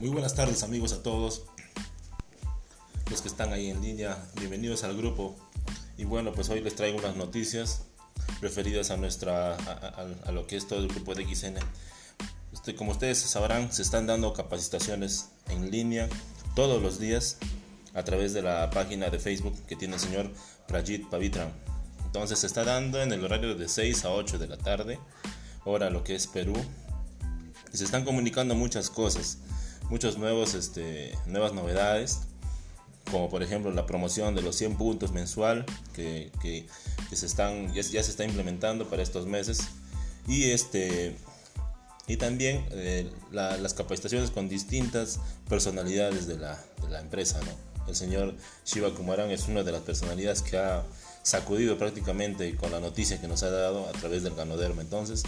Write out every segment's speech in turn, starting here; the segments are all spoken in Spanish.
Muy buenas tardes amigos a todos los que están ahí en línea. Bienvenidos al grupo. Y bueno, pues hoy les traigo unas noticias referidas a nuestra a, lo que es todo el grupo de XN. Este, como ustedes sabrán, se están dando capacitaciones en línea todos los días a través de la página de Facebook que tiene el señor Prajit Pavitran. Entonces se está dando en el horario de 6 a 8 de la tarde, hora lo que es Perú. Se están comunicando muchas cosas muchos nuevos, este, nuevas novedades, como por ejemplo la promoción de los 100 puntos mensual que, que, se están, ya, se está implementando para estos meses y, este, y también eh, las capacitaciones con distintas personalidades de la, de la empresa. El señor Shiva Kumaran es una de las personalidades que ha sacudido prácticamente con la noticia que nos ha dado a través del Ganoderma. Entonces,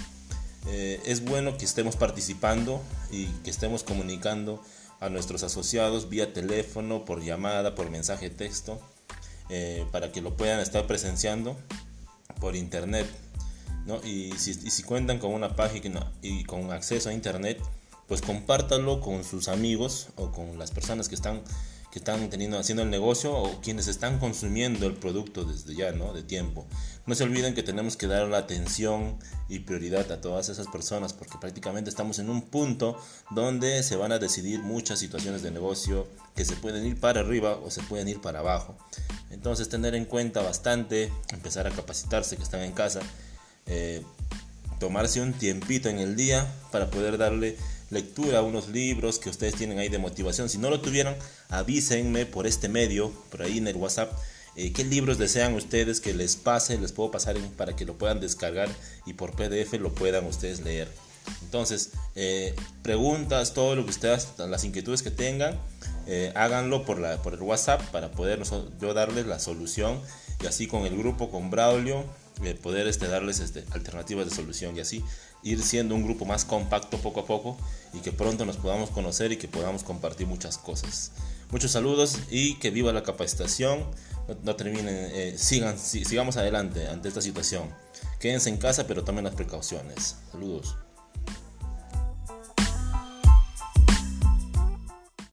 eh, es bueno que estemos participando y que estemos comunicando a nuestros asociados vía teléfono, por llamada, por mensaje texto, eh, para que lo puedan estar presenciando por internet. Si, y, si, cuentan con una página y con acceso a internet, pues compártalo con sus amigos o con las personas que están que están teniendo, haciendo el negocio o quienes están consumiendo el producto desde ya, ¿no? De tiempo. No se olviden que tenemos que dar la atención y prioridad a todas esas personas porque prácticamente estamos en un punto donde se van a decidir muchas situaciones de negocio que se pueden ir para arriba o se pueden ir para abajo. Entonces tener en cuenta bastante, empezar a capacitarse que están en casa, eh, tomarse un tiempito en el día para poder darle lectura, unos libros que ustedes tienen ahí de motivación. Si no lo tuvieran, avísenme por este medio, por ahí en el WhatsApp, eh, qué libros desean ustedes que les pase, les puedo pasar para que lo puedan descargar y por PDF lo puedan ustedes leer. Entonces, eh, preguntas, todo lo que ustedes, las inquietudes que tengan, eh, háganlo por, la, por el WhatsApp para poder yo darles la solución y así con el grupo, con Braulio, poder este, darles este, alternativas de solución y así ir siendo un grupo más compacto poco a poco y que pronto nos podamos conocer y que podamos compartir muchas cosas. Muchos saludos y que viva la capacitación. No, terminen, eh, sigan, sigamos adelante ante esta situación. Quédense en casa pero tomen las precauciones. Saludos.